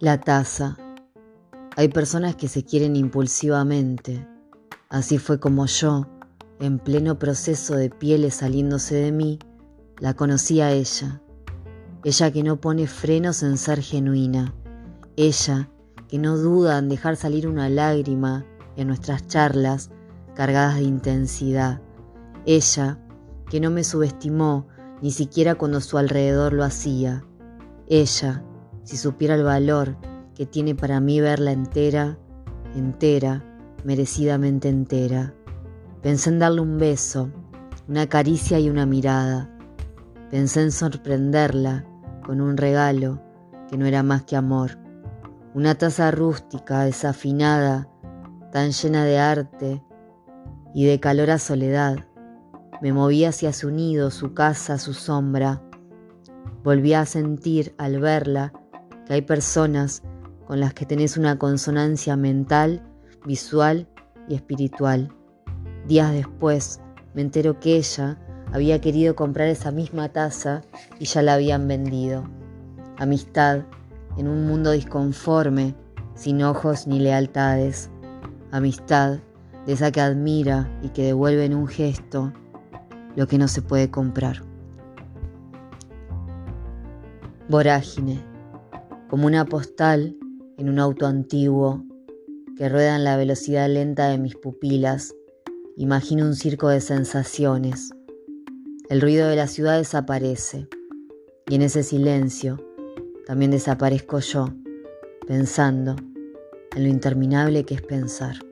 La taza. Hay personas que se quieren impulsivamente. Así fue como yo, en pleno proceso de pieles saliéndose de mí, la conocí a ella. Ella que no pone frenos en ser genuina. Ella que no duda en dejar salir una lágrima en nuestras charlas cargadas de intensidad. Ella que no me subestimó ni siquiera cuando su alrededor lo hacía. Ella si supiera el valor que tiene para mí verla entera, entera, merecidamente entera. Pensé en darle un beso, una caricia y una mirada. Pensé en sorprenderla con un regalo que no era más que amor. Una taza rústica, desafinada, tan llena de arte y de calor a soledad. Me moví hacia su nido, su casa, su sombra. Volví a sentir al verla que hay personas con las que tenés una consonancia mental, visual y espiritual. Días después me entero que ella había querido comprar esa misma taza y ya la habían vendido. Amistad en un mundo disconforme, sin ojos ni lealtades. Amistad de esa que admira y que devuelve en un gesto lo que no se puede comprar. Vorágine como una postal en un auto antiguo que rueda en la velocidad lenta de mis pupilas, imagino un circo de sensaciones. El ruido de la ciudad desaparece y en ese silencio también desaparezco yo, pensando en lo interminable que es pensar.